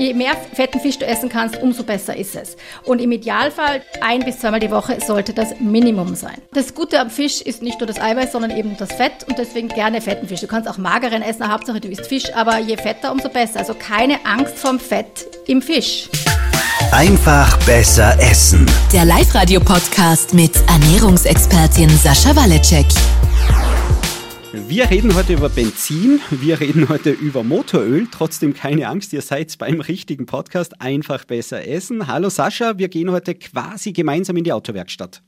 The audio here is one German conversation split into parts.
je mehr fetten Fisch du essen kannst, umso besser ist es. Und im Idealfall ein bis zweimal die Woche sollte das Minimum sein. Das Gute am Fisch ist nicht nur das Eiweiß, sondern eben das Fett und deswegen gerne fetten Fisch. Du kannst auch mageren essen, Hauptsache du isst Fisch, aber je fetter, umso besser. Also keine Angst vom Fett im Fisch. Einfach besser essen. Der Live-Radio-Podcast mit Ernährungsexpertin Sascha Waleczek. Wir reden heute über Benzin, wir reden heute über Motoröl. Trotzdem keine Angst, ihr seid beim richtigen Podcast. Einfach besser essen. Hallo Sascha, wir gehen heute quasi gemeinsam in die Autowerkstatt.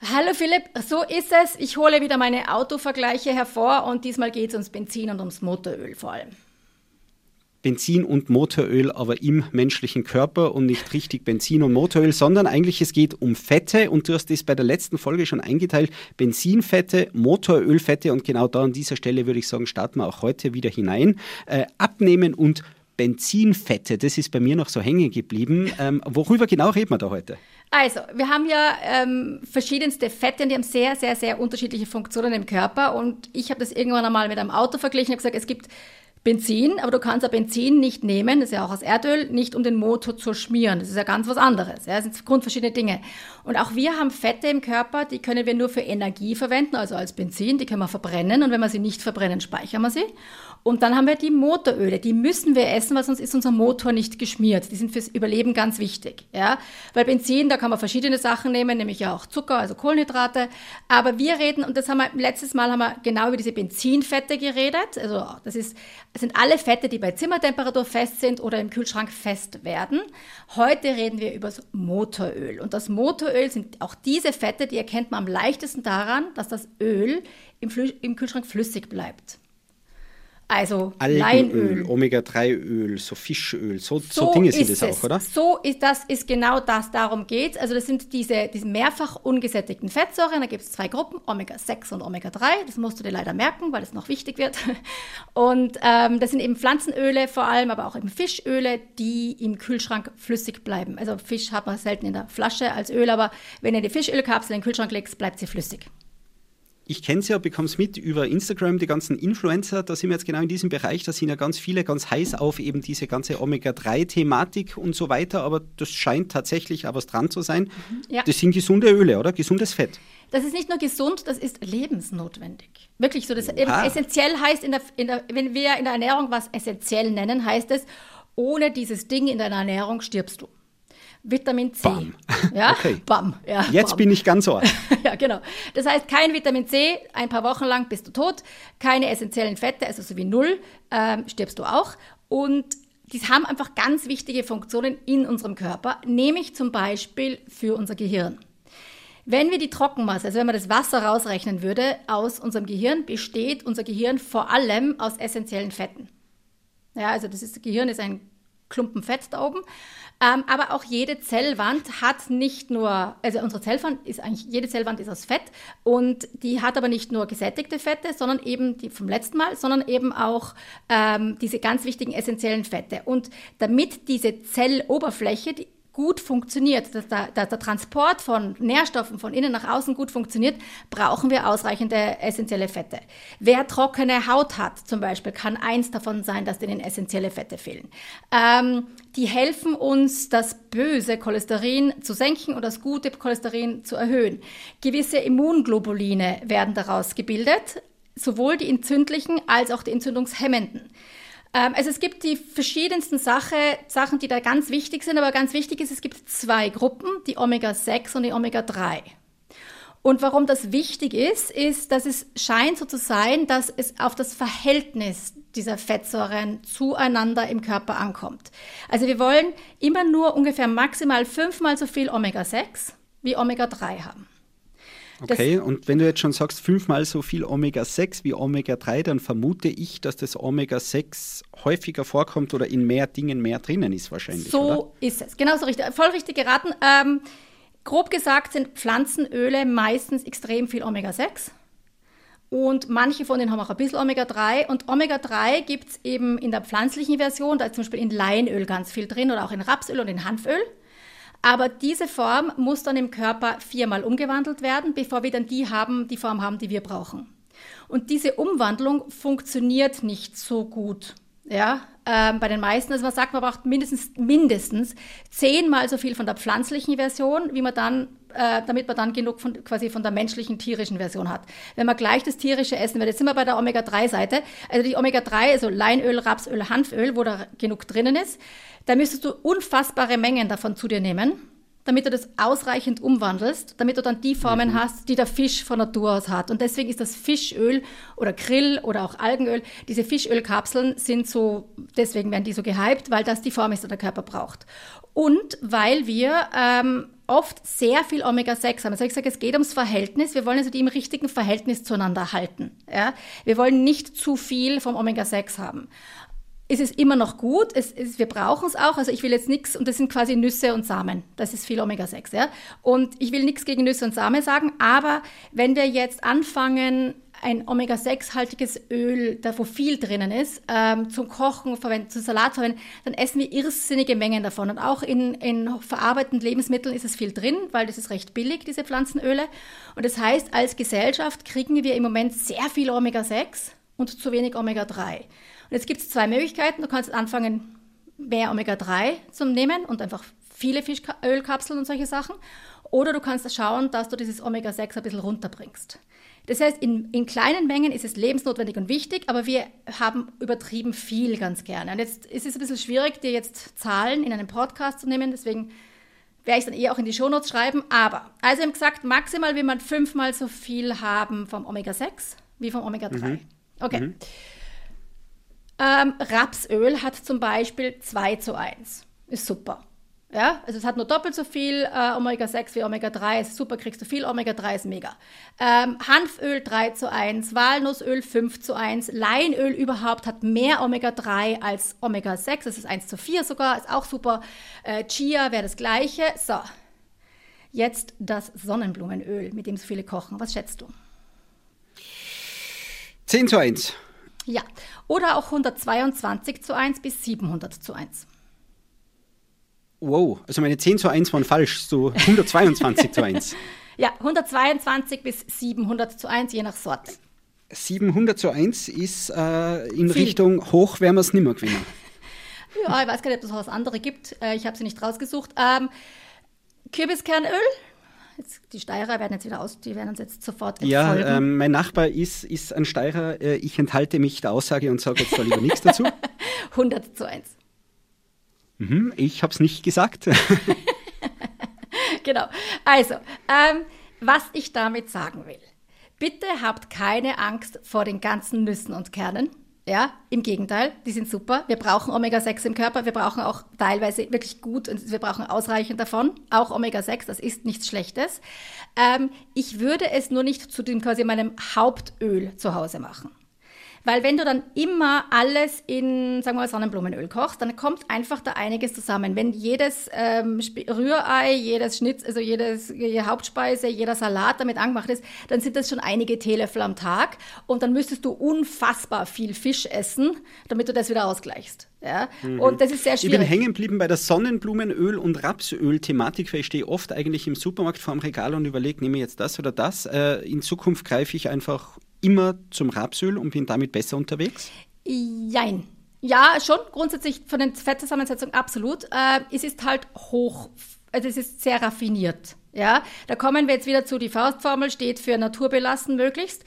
Hallo Philipp, so ist es. Ich hole wieder meine Autovergleiche hervor und diesmal geht es ums Benzin und ums Motoröl vor allem. Benzin und Motoröl aber im menschlichen Körper und nicht richtig Benzin und Motoröl, sondern eigentlich es geht um Fette und du hast das bei der letzten Folge schon eingeteilt. Benzinfette, Motorölfette und genau da an dieser Stelle würde ich sagen, starten wir auch heute wieder hinein. Äh, abnehmen und Benzinfette, das ist bei mir noch so hängen geblieben. Ähm, worüber genau reden wir da heute? Also, wir haben ja ähm, verschiedenste Fette und die haben sehr, sehr, sehr unterschiedliche Funktionen im Körper. Und ich habe das irgendwann einmal mit einem Auto verglichen und gesagt, es gibt Benzin, aber du kannst ja Benzin nicht nehmen, das ist ja auch aus Erdöl, nicht um den Motor zu schmieren. Das ist ja ganz was anderes. Ja, das sind grundverschiedene Dinge. Und auch wir haben Fette im Körper, die können wir nur für Energie verwenden, also als Benzin, die können wir verbrennen und wenn wir sie nicht verbrennen, speichern wir sie. Und dann haben wir die Motoröle, die müssen wir essen, weil sonst ist unser Motor nicht geschmiert. Die sind fürs Überleben ganz wichtig. Ja? Weil Benzin, da kann man verschiedene Sachen nehmen, nämlich ja auch Zucker, also Kohlenhydrate. Aber wir reden, und das haben wir letztes Mal haben wir genau über diese Benzinfette geredet. Also das, ist, sind alle Fette, die bei Zimmertemperatur fest sind oder im Kühlschrank fest werden. Heute reden wir über das Motoröl. Und das Motoröl sind auch diese Fette, die erkennt man am leichtesten daran, dass das Öl im, Flü im Kühlschrank flüssig bleibt. Also Leinöl. Omega-3-Öl, so Fischöl, so, so, so Dinge sind es auch, oder? So ist das, ist genau das, darum geht Also das sind diese, diese mehrfach ungesättigten Fettsäuren, da gibt es zwei Gruppen, Omega-6 und Omega-3, das musst du dir leider merken, weil es noch wichtig wird. Und ähm, das sind eben Pflanzenöle vor allem, aber auch eben Fischöle, die im Kühlschrank flüssig bleiben. Also Fisch hat man selten in der Flasche als Öl, aber wenn ihr die Fischölkapsel in den Kühlschrank legst, bleibt sie flüssig ich kenne es ja, bekomme es mit über Instagram, die ganzen Influencer, da sind wir jetzt genau in diesem Bereich, da sind ja ganz viele ganz heiß auf eben diese ganze Omega-3-Thematik und so weiter, aber das scheint tatsächlich auch was dran zu sein. Mhm, ja. Das sind gesunde Öle, oder? Gesundes Fett. Das ist nicht nur gesund, das ist lebensnotwendig. Wirklich so. Das essentiell heißt, in der, in der, wenn wir in der Ernährung was essentiell nennen, heißt es, ohne dieses Ding in deiner Ernährung stirbst du. Vitamin C. Bam. Ja, okay. Bam. Ja, Jetzt bam. bin ich ganz ohr. ja, genau. Das heißt, kein Vitamin C, ein paar Wochen lang bist du tot, keine essentiellen Fette, also so wie null, ähm, stirbst du auch. Und die haben einfach ganz wichtige Funktionen in unserem Körper, nämlich zum Beispiel für unser Gehirn. Wenn wir die Trockenmasse, also wenn man das Wasser rausrechnen würde, aus unserem Gehirn, besteht unser Gehirn vor allem aus essentiellen Fetten. Ja, also das ist, das Gehirn ist ein Klumpen Fett da oben. Ähm, aber auch jede Zellwand hat nicht nur, also unsere Zellwand ist eigentlich, jede Zellwand ist aus Fett und die hat aber nicht nur gesättigte Fette, sondern eben die vom letzten Mal, sondern eben auch ähm, diese ganz wichtigen essentiellen Fette. Und damit diese Zelloberfläche, die gut funktioniert, dass der, dass der Transport von Nährstoffen von innen nach außen gut funktioniert, brauchen wir ausreichende essentielle Fette. Wer trockene Haut hat, zum Beispiel, kann eins davon sein, dass denen essentielle Fette fehlen. Ähm, die helfen uns, das böse Cholesterin zu senken und das gute Cholesterin zu erhöhen. Gewisse Immunglobuline werden daraus gebildet, sowohl die entzündlichen als auch die entzündungshemmenden. Ähm, also es gibt die verschiedensten Sache, Sachen, die da ganz wichtig sind, aber ganz wichtig ist, es gibt zwei Gruppen, die Omega-6 und die Omega-3. Und warum das wichtig ist, ist, dass es scheint so zu sein, dass es auf das Verhältnis dieser Fettsäuren zueinander im Körper ankommt. Also wir wollen immer nur ungefähr maximal fünfmal so viel Omega-6 wie Omega-3 haben. Okay, das, und wenn du jetzt schon sagst, fünfmal so viel Omega-6 wie Omega-3, dann vermute ich, dass das Omega-6 häufiger vorkommt oder in mehr Dingen mehr drinnen ist wahrscheinlich. So oder? ist es, genauso richtig, voll richtig geraten. Ähm, grob gesagt sind Pflanzenöle meistens extrem viel Omega-6. Und manche von denen haben auch ein bisschen Omega-3. Und Omega-3 gibt es eben in der pflanzlichen Version, da ist zum Beispiel in Leinöl ganz viel drin oder auch in Rapsöl und in Hanföl. Aber diese Form muss dann im Körper viermal umgewandelt werden, bevor wir dann die haben, die Form haben, die wir brauchen. Und diese Umwandlung funktioniert nicht so gut. Ja, ähm, bei den meisten. Also man sagt, man braucht mindestens, mindestens zehnmal so viel von der pflanzlichen Version, wie man dann, äh, damit man dann genug von, quasi von der menschlichen, tierischen Version hat. Wenn man gleich das tierische essen will, jetzt sind wir bei der Omega-3-Seite, also die Omega-3, also Leinöl, Rapsöl, Hanföl, wo da genug drinnen ist, da müsstest du unfassbare Mengen davon zu dir nehmen damit du das ausreichend umwandelst, damit du dann die Formen mhm. hast, die der Fisch von Natur aus hat. Und deswegen ist das Fischöl oder Krill oder auch Algenöl, diese Fischölkapseln sind so, deswegen werden die so gehypt, weil das die Form ist, die der Körper braucht. Und weil wir ähm, oft sehr viel Omega-6 haben. Also ich sage, es geht ums Verhältnis. Wir wollen also die im richtigen Verhältnis zueinander halten. Ja? Wir wollen nicht zu viel vom Omega-6 haben ist es immer noch gut. Es, es, wir brauchen es auch. Also ich will jetzt nichts, und das sind quasi Nüsse und Samen. Das ist viel Omega-6, ja. Und ich will nichts gegen Nüsse und Samen sagen, aber wenn wir jetzt anfangen, ein Omega-6-haltiges Öl, da wo viel drinnen ist, ähm, zum Kochen verwenden, zum Salat verwenden, dann essen wir irrsinnige Mengen davon. Und auch in, in verarbeiteten Lebensmitteln ist es viel drin, weil das ist recht billig, diese Pflanzenöle. Und das heißt, als Gesellschaft kriegen wir im Moment sehr viel Omega-6 und zu wenig Omega-3. Und jetzt gibt es zwei Möglichkeiten. Du kannst anfangen, mehr Omega-3 zu nehmen und einfach viele Fischölkapseln und solche Sachen. Oder du kannst schauen, dass du dieses Omega-6 ein bisschen runterbringst. Das heißt, in, in, kleinen Mengen ist es lebensnotwendig und wichtig, aber wir haben übertrieben viel ganz gerne. Und jetzt ist es ein bisschen schwierig, dir jetzt Zahlen in einem Podcast zu nehmen, deswegen werde ich es dann eher auch in die Shownotes schreiben. Aber, also haben gesagt, maximal will man fünfmal so viel haben vom Omega-6 wie vom Omega-3. Mhm. Okay. Mhm. Ähm, Rapsöl hat zum Beispiel 2 zu 1. Ist super. Ja, also es hat nur doppelt so viel äh, Omega-6 wie Omega-3. Ist super, kriegst du viel. Omega-3 ist mega. Ähm, Hanföl 3 zu 1, Walnussöl 5 zu 1, Leinöl überhaupt hat mehr Omega-3 als Omega-6. Das ist 1 zu 4 sogar, ist auch super. Äh, Chia wäre das gleiche. So, jetzt das Sonnenblumenöl, mit dem so viele kochen. Was schätzt du? 10 zu 1. Ja, oder auch 122 zu 1 bis 700 zu 1. Wow, also meine 10 zu 1 waren falsch, so 122 zu 1. Ja, 122 bis 700 zu 1, je nach Sorte. 700 zu 1 ist äh, in Viel. Richtung hoch werden wir es nimmer gewinnen. Ja, ich weiß gar nicht, ob es was andere gibt. Äh, ich habe sie nicht rausgesucht. Ähm, Kürbiskernöl Jetzt, die Steirer werden jetzt wieder aus, die werden uns jetzt sofort Ja, ähm, mein Nachbar ist, ist ein Steirer. Äh, ich enthalte mich der Aussage und sage jetzt da lieber nichts dazu. 100 zu 1. Mhm, ich habe es nicht gesagt. genau. Also, ähm, was ich damit sagen will. Bitte habt keine Angst vor den ganzen Nüssen und Kernen. Ja, im Gegenteil, die sind super. Wir brauchen Omega-6 im Körper. Wir brauchen auch teilweise wirklich gut und wir brauchen ausreichend davon. Auch Omega-6, das ist nichts Schlechtes. Ähm, ich würde es nur nicht zu dem quasi meinem Hauptöl zu Hause machen. Weil wenn du dann immer alles in, sagen wir mal, Sonnenblumenöl kochst, dann kommt einfach da einiges zusammen. Wenn jedes ähm, Rührei, jedes Schnitz, also jedes, jede Hauptspeise, jeder Salat damit angemacht ist, dann sind das schon einige Teelöffel am Tag. Und dann müsstest du unfassbar viel Fisch essen, damit du das wieder ausgleichst. Ja? Mhm. Und das ist sehr schwierig. Ich bin hängen geblieben bei der Sonnenblumenöl- und Rapsöl-Thematik, weil ich stehe oft eigentlich im Supermarkt vor dem Regal und überlege, nehme ich jetzt das oder das. Äh, in Zukunft greife ich einfach immer zum Rapsöl und bin damit besser unterwegs? Jein. Ja, schon grundsätzlich von den Fettzusammensetzungen absolut. Äh, es ist halt hoch, also es ist sehr raffiniert. Ja, da kommen wir jetzt wieder zu, die Faustformel steht für naturbelassen möglichst.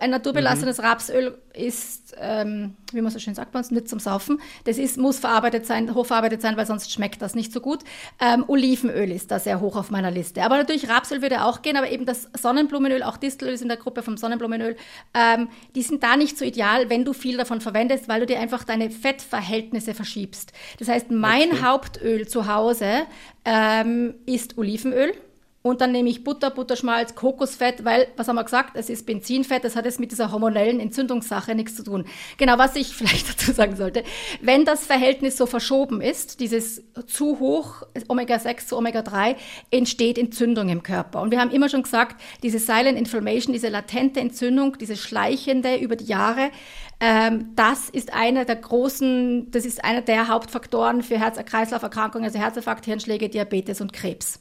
Ein naturbelassenes mhm. Rapsöl ist, ähm, wie man so schön sagt bei uns, nicht zum Saufen. Das ist, muss verarbeitet sein, hochverarbeitet sein, weil sonst schmeckt das nicht so gut. Ähm, Olivenöl ist da sehr hoch auf meiner Liste. Aber natürlich Rapsöl würde auch gehen, aber eben das Sonnenblumenöl, auch Distelöl ist in der Gruppe vom Sonnenblumenöl, ähm, die sind da nicht so ideal, wenn du viel davon verwendest, weil du dir einfach deine Fettverhältnisse verschiebst. Das heißt, mein okay. Hauptöl zu Hause ähm, ist Olivenöl. Und dann nehme ich Butter, Butterschmalz, Kokosfett, weil, was haben wir gesagt, es ist Benzinfett, das hat jetzt mit dieser hormonellen Entzündungssache nichts zu tun. Genau, was ich vielleicht dazu sagen sollte, wenn das Verhältnis so verschoben ist, dieses zu hoch Omega-6 zu Omega-3, entsteht Entzündung im Körper. Und wir haben immer schon gesagt, diese Silent Inflammation, diese latente Entzündung, diese schleichende über die Jahre, ähm, das ist einer der großen, das ist einer der Hauptfaktoren für Herz-Kreislauf-Erkrankungen, also Herzinfarkt, Hirnschläge, Diabetes und Krebs.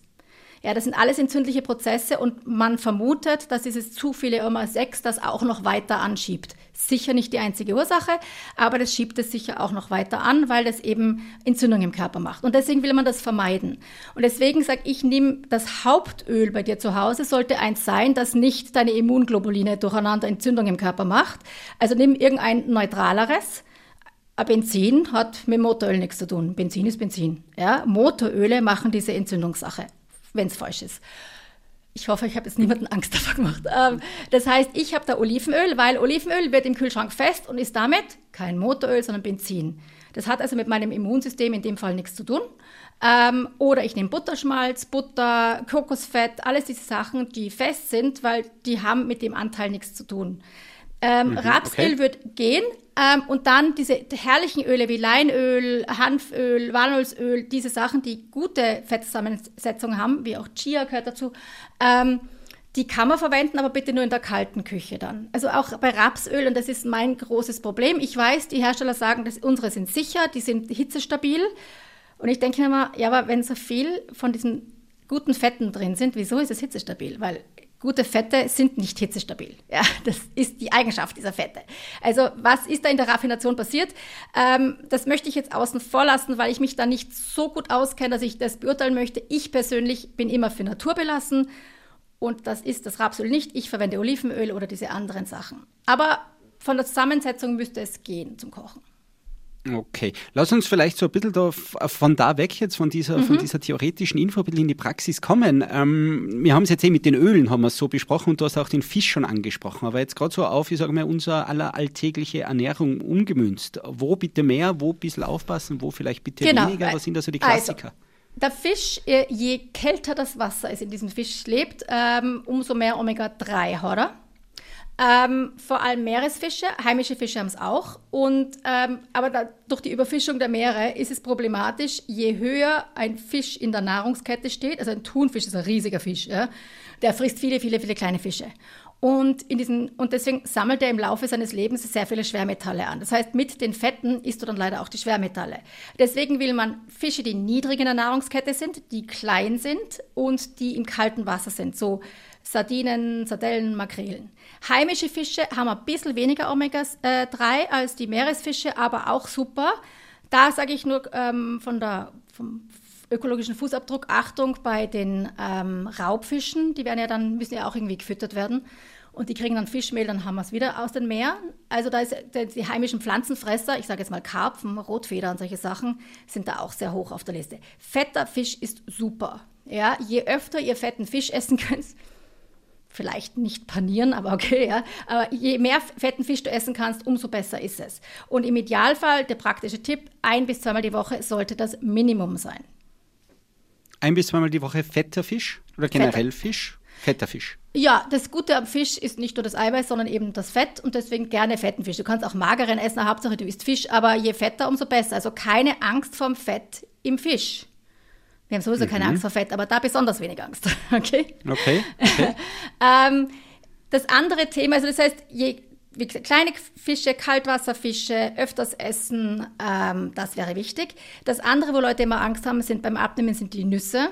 Ja, das sind alles entzündliche Prozesse und man vermutet, dass dieses zu viele Omega-6 das auch noch weiter anschiebt. Sicher nicht die einzige Ursache, aber das schiebt es sicher auch noch weiter an, weil das eben Entzündung im Körper macht. Und deswegen will man das vermeiden. Und deswegen sage ich, nimm das Hauptöl bei dir zu Hause, sollte eins sein, das nicht deine Immunglobuline durcheinander Entzündung im Körper macht. Also nimm irgendein neutraleres. Benzin hat mit Motoröl nichts zu tun. Benzin ist Benzin. Ja? Motoröle machen diese Entzündungssache wenn es falsch ist. Ich hoffe, ich habe jetzt niemanden Angst davor gemacht. Ähm, das heißt, ich habe da Olivenöl, weil Olivenöl wird im Kühlschrank fest und ist damit kein Motoröl, sondern Benzin. Das hat also mit meinem Immunsystem in dem Fall nichts zu tun. Ähm, oder ich nehme Butterschmalz, Butter, Kokosfett, alles diese Sachen, die fest sind, weil die haben mit dem Anteil nichts zu tun. Ähm, mhm, Rapsöl okay. wird gehen, ähm, und dann diese herrlichen Öle wie Leinöl, Hanföl, Walnussöl, diese Sachen, die gute Fettzusammensetzung haben, wie auch Chia gehört dazu, ähm, die kann man verwenden, aber bitte nur in der kalten Küche dann. Also auch bei Rapsöl, und das ist mein großes Problem. Ich weiß, die Hersteller sagen, dass unsere sind sicher, die sind hitzestabil. Und ich denke mir immer, ja, aber wenn so viel von diesen guten Fetten drin sind, wieso ist es hitzestabil? Weil Gute Fette sind nicht hitzestabil. Ja, das ist die Eigenschaft dieser Fette. Also was ist da in der Raffination passiert? Ähm, das möchte ich jetzt außen vor lassen, weil ich mich da nicht so gut auskenne, dass ich das beurteilen möchte. Ich persönlich bin immer für Natur belassen und das ist das Rapsöl nicht. Ich verwende Olivenöl oder diese anderen Sachen. Aber von der Zusammensetzung müsste es gehen zum Kochen. Okay, lass uns vielleicht so ein bisschen da, von da weg jetzt, von dieser, mhm. von dieser theoretischen Info ein bisschen in die Praxis kommen. Ähm, wir haben es jetzt eh mit den Ölen, haben wir es so besprochen und du hast auch den Fisch schon angesprochen, aber jetzt gerade so auf, ich sage mal, unsere aller alltägliche Ernährung umgemünzt. Wo bitte mehr, wo ein bisschen aufpassen, wo vielleicht bitte genau. weniger, was sind da so die also, Klassiker? Also. Der Fisch, äh, je kälter das Wasser ist, in diesem Fisch lebt, ähm, umso mehr Omega-3 hat er. Ähm, vor allem Meeresfische, heimische Fische haben es auch. Und, ähm, aber da, durch die Überfischung der Meere ist es problematisch, je höher ein Fisch in der Nahrungskette steht, also ein Thunfisch ist ein riesiger Fisch, ja, der frisst viele, viele, viele kleine Fische. Und, in diesen, und deswegen sammelt er im Laufe seines Lebens sehr viele Schwermetalle an. Das heißt, mit den Fetten isst du dann leider auch die Schwermetalle. Deswegen will man Fische, die niedrig in der Nahrungskette sind, die klein sind und die im kalten Wasser sind. So Sardinen, Sardellen, Makrelen. Heimische Fische haben ein bisschen weniger Omega-3 als die Meeresfische, aber auch super. Da sage ich nur ähm, von der, vom ökologischen Fußabdruck Achtung bei den ähm, Raubfischen. Die werden ja dann, müssen ja auch irgendwie gefüttert werden. Und die kriegen dann Fischmehl, dann haben wir es wieder aus den Meeren. Also da ist die heimischen Pflanzenfresser, ich sage jetzt mal Karpfen, Rotfeder und solche Sachen, sind da auch sehr hoch auf der Liste. Fetter Fisch ist super. Ja, je öfter ihr fetten Fisch essen könnt, vielleicht nicht panieren, aber okay, ja. Aber je mehr fetten Fisch du essen kannst, umso besser ist es. Und im Idealfall, der praktische Tipp, ein bis zweimal die Woche sollte das Minimum sein. Ein bis zweimal die Woche fetter Fisch oder generell Fetter. Fisch? Fetter Fisch. Ja, das Gute am Fisch ist nicht nur das Eiweiß, sondern eben das Fett und deswegen gerne fetten Fisch. Du kannst auch mageren essen, Hauptsache du isst Fisch, aber je fetter, umso besser. Also keine Angst vorm Fett im Fisch. Wir haben sowieso mhm. keine Angst vor Fett, aber da besonders wenig Angst. Okay? Okay. okay. ähm, das andere Thema, also das heißt, je kleine Fische, Kaltwasserfische, öfters essen, ähm, das wäre wichtig. Das andere, wo Leute immer Angst haben, sind beim Abnehmen, sind die Nüsse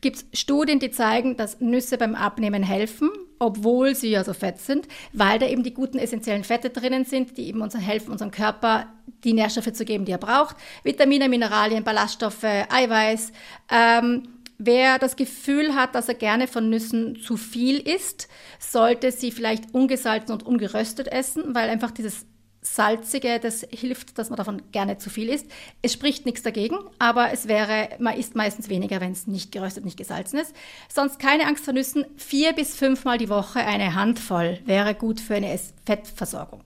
gibt es Studien, die zeigen, dass Nüsse beim Abnehmen helfen, obwohl sie ja so fett sind, weil da eben die guten essentiellen Fette drinnen sind, die eben uns helfen, unserem Körper die Nährstoffe zu geben, die er braucht. Vitamine, Mineralien, Ballaststoffe, Eiweiß. Ähm, wer das Gefühl hat, dass er gerne von Nüssen zu viel isst, sollte sie vielleicht ungesalzen und ungeröstet essen, weil einfach dieses Salzige, das hilft, dass man davon gerne zu viel isst. Es spricht nichts dagegen, aber es wäre, man isst meistens weniger, wenn es nicht geröstet, nicht gesalzen ist. Sonst keine Angst vor Nüssen. Vier bis fünfmal die Woche eine Handvoll wäre gut für eine Fettversorgung.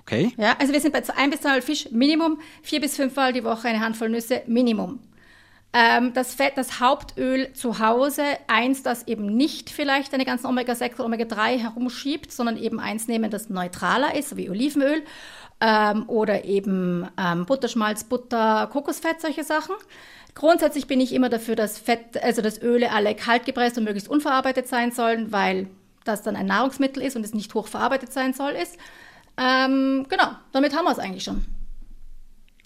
Okay. Ja, also wir sind bei ein bis zweimal Fisch Minimum, vier bis fünfmal die Woche eine Handvoll Nüsse Minimum. Ähm, das Fett, das Hauptöl zu Hause, eins, das eben nicht vielleicht eine ganzen Omega-6 oder Omega-3 herumschiebt, sondern eben eins nehmen, das neutraler ist, wie Olivenöl ähm, oder eben ähm, Butterschmalz, Butter, Kokosfett, solche Sachen. Grundsätzlich bin ich immer dafür, dass Fett, also dass Öle alle kalt gepresst und möglichst unverarbeitet sein sollen, weil das dann ein Nahrungsmittel ist und es nicht hochverarbeitet sein soll ist. Ähm, genau, damit haben wir es eigentlich schon.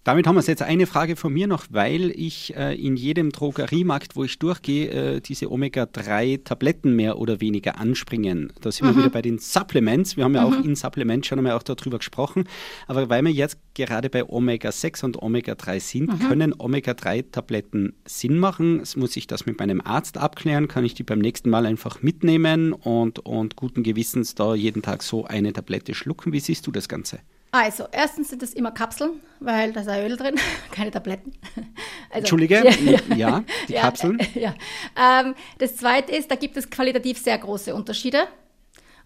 Damit haben wir es jetzt eine Frage von mir noch, weil ich äh, in jedem Drogeriemarkt, wo ich durchgehe, äh, diese Omega-3-Tabletten mehr oder weniger anspringen. Da sind mhm. wir wieder bei den Supplements. Wir haben ja mhm. auch in Supplements schon einmal auch darüber gesprochen. Aber weil wir jetzt gerade bei Omega-6 und Omega-3 sind, mhm. können Omega-3-Tabletten Sinn machen? Muss ich das mit meinem Arzt abklären? Kann ich die beim nächsten Mal einfach mitnehmen und, und guten Gewissens da jeden Tag so eine Tablette schlucken? Wie siehst du das Ganze? Also, erstens sind es immer Kapseln, weil da ist Öl drin, keine Tabletten. Also, Entschuldige, ja, ja die ja, Kapseln. Ja. Ähm, das zweite ist, da gibt es qualitativ sehr große Unterschiede.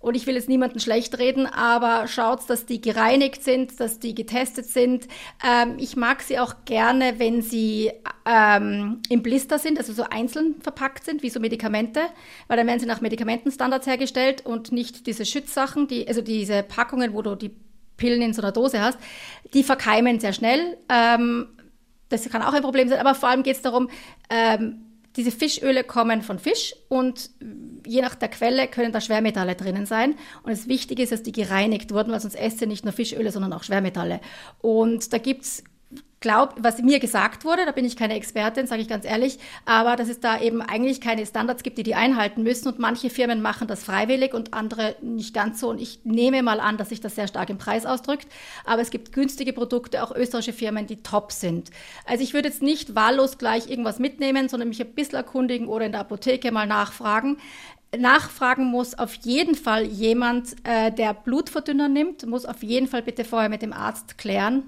Und ich will jetzt niemanden schlecht reden, aber schaut, dass die gereinigt sind, dass die getestet sind. Ähm, ich mag sie auch gerne, wenn sie ähm, im Blister sind, also so einzeln verpackt sind, wie so Medikamente, weil dann werden sie nach Medikamentenstandards hergestellt und nicht diese Schützsachen, die, also diese Packungen, wo du die Pillen in so einer Dose hast, die verkeimen sehr schnell. Ähm, das kann auch ein Problem sein, aber vor allem geht es darum, ähm, diese Fischöle kommen von Fisch und je nach der Quelle können da Schwermetalle drinnen sein. Und das Wichtige ist, dass die gereinigt wurden, weil sonst esse nicht nur Fischöle, sondern auch Schwermetalle. Und da gibt es glaube, was mir gesagt wurde, da bin ich keine Expertin, sage ich ganz ehrlich, aber dass es da eben eigentlich keine Standards gibt, die die einhalten müssen. Und manche Firmen machen das freiwillig und andere nicht ganz so. Und ich nehme mal an, dass sich das sehr stark im Preis ausdrückt, aber es gibt günstige Produkte, auch österreichische Firmen, die top sind. Also ich würde jetzt nicht wahllos gleich irgendwas mitnehmen, sondern mich ein bisschen erkundigen oder in der Apotheke mal nachfragen. Nachfragen muss auf jeden Fall jemand, äh, der Blutverdünner nimmt, muss auf jeden Fall bitte vorher mit dem Arzt klären,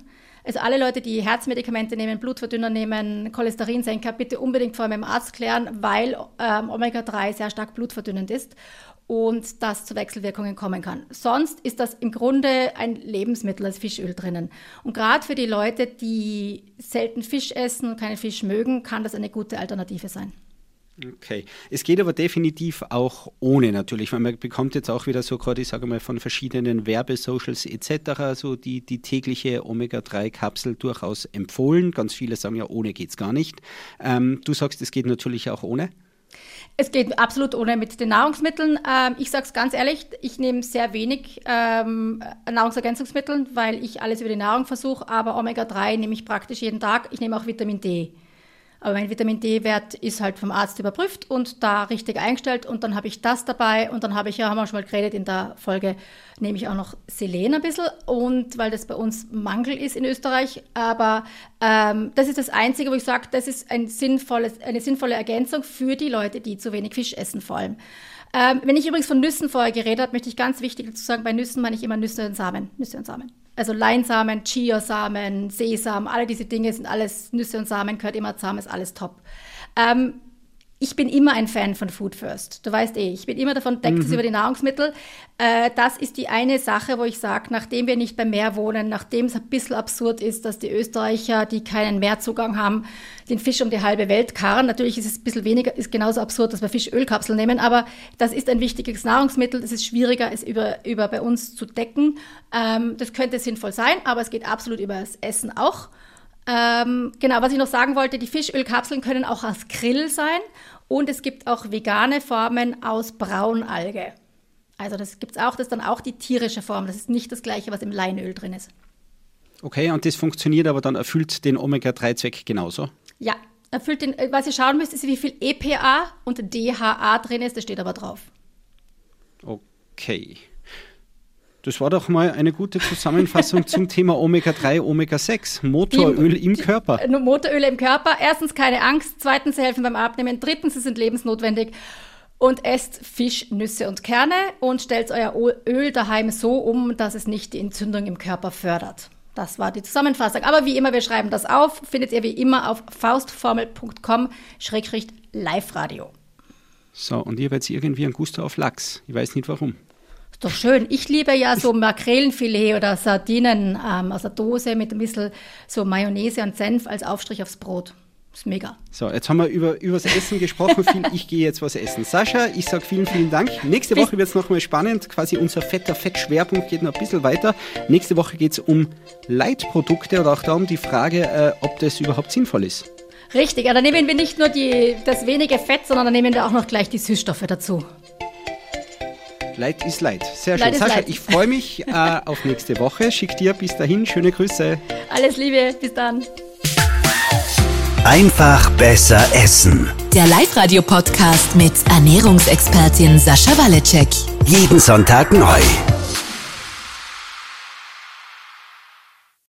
also alle Leute, die Herzmedikamente nehmen, Blutverdünner nehmen, Cholesterinsenker, bitte unbedingt vor mit dem Arzt klären, weil ähm, Omega-3 sehr stark blutverdünnend ist und das zu Wechselwirkungen kommen kann. Sonst ist das im Grunde ein Lebensmittel als Fischöl drinnen. Und gerade für die Leute, die selten Fisch essen und keinen Fisch mögen, kann das eine gute Alternative sein. Okay. Es geht aber definitiv auch ohne natürlich, weil man bekommt jetzt auch wieder so gerade, ich sage mal, von verschiedenen Werbesocials etc. so die, die tägliche Omega-3-Kapsel durchaus empfohlen. Ganz viele sagen ja, ohne geht es gar nicht. Ähm, du sagst, es geht natürlich auch ohne? Es geht absolut ohne mit den Nahrungsmitteln. Ähm, ich sage es ganz ehrlich, ich nehme sehr wenig ähm, Nahrungsergänzungsmittel, weil ich alles über die Nahrung versuche, aber Omega-3 nehme ich praktisch jeden Tag. Ich nehme auch Vitamin D. Aber mein Vitamin D-Wert ist halt vom Arzt überprüft und da richtig eingestellt und dann habe ich das dabei und dann habe ich ja, haben wir schon mal geredet in der Folge, nehme ich auch noch Selen ein bisschen und weil das bei uns Mangel ist in Österreich, aber ähm, das ist das Einzige, wo ich sage, das ist ein sinnvolles, eine sinnvolle Ergänzung für die Leute, die zu wenig Fisch essen vor allem. Ähm, wenn ich übrigens von Nüssen vorher geredet habe, möchte ich ganz wichtig dazu sagen, bei Nüssen meine ich immer Nüsse und Samen. Nüsse und Samen. Also Leinsamen, Chiasamen, Sesam, alle diese Dinge sind alles Nüsse und Samen, gehört immer zusammen, ist alles top. Ähm, ich bin immer ein Fan von Food First. Du weißt eh, ich bin immer davon, denkt es mhm. über die Nahrungsmittel. Äh, das ist die eine Sache, wo ich sage, nachdem wir nicht beim Meer wohnen, nachdem es ein bisschen absurd ist, dass die Österreicher, die keinen Meerzugang haben, den Fisch um die halbe Welt karren. Natürlich ist es ein bisschen weniger, ist genauso absurd, dass wir Fischölkapseln nehmen, aber das ist ein wichtiges Nahrungsmittel. Es ist schwieriger, es über, über bei uns zu decken. Ähm, das könnte sinnvoll sein, aber es geht absolut über das Essen auch. Ähm, genau, was ich noch sagen wollte, die Fischölkapseln können auch aus Grill sein und es gibt auch vegane Formen aus Braunalge. Also das gibt es auch, das ist dann auch die tierische Form. Das ist nicht das gleiche, was im Leinöl drin ist. Okay, und das funktioniert aber dann erfüllt den Omega-3-Zweck genauso? Ja, erfüllt den, äh, was ihr schauen müsst, ist, wie viel EPA und DHA drin ist, das steht aber drauf. Okay. Das war doch mal eine gute Zusammenfassung zum Thema Omega-3, Omega-6, Motoröl die, im Körper. Die, Motoröle im Körper. Erstens keine Angst, zweitens helfen beim Abnehmen, drittens sie sind lebensnotwendig und esst Fisch, Nüsse und Kerne und stellt euer Öl daheim so um, dass es nicht die Entzündung im Körper fördert. Das war die Zusammenfassung. Aber wie immer, wir schreiben das auf. Findet ihr wie immer auf faustformel.com-live-radio. So, und ihr werdet irgendwie ein Gusto auf Lachs. Ich weiß nicht warum. Ist doch schön. Ich liebe ja so Makrelenfilet oder Sardinen ähm, aus der Dose mit ein bisschen so Mayonnaise und Senf als Aufstrich aufs Brot. Ist mega. So, jetzt haben wir über, über das Essen gesprochen. ich gehe jetzt was essen. Sascha, ich sage vielen, vielen Dank. Nächste Woche wird es nochmal spannend. Quasi unser fetter Fettschwerpunkt geht noch ein bisschen weiter. Nächste Woche geht es um Leitprodukte oder auch darum die Frage, äh, ob das überhaupt sinnvoll ist. Richtig, ja, dann nehmen wir nicht nur die, das wenige Fett, sondern dann nehmen wir auch noch gleich die Süßstoffe dazu. Leid ist Leid. Sehr Leid schön. ist Sascha, Leid. ich freue mich äh, auf nächste Woche. Schick dir bis dahin schöne Grüße. Alles Liebe, bis dann. Einfach besser essen. Der Live-Radio-Podcast mit Ernährungsexpertin Sascha Waleczek. Jeden Sonntag neu.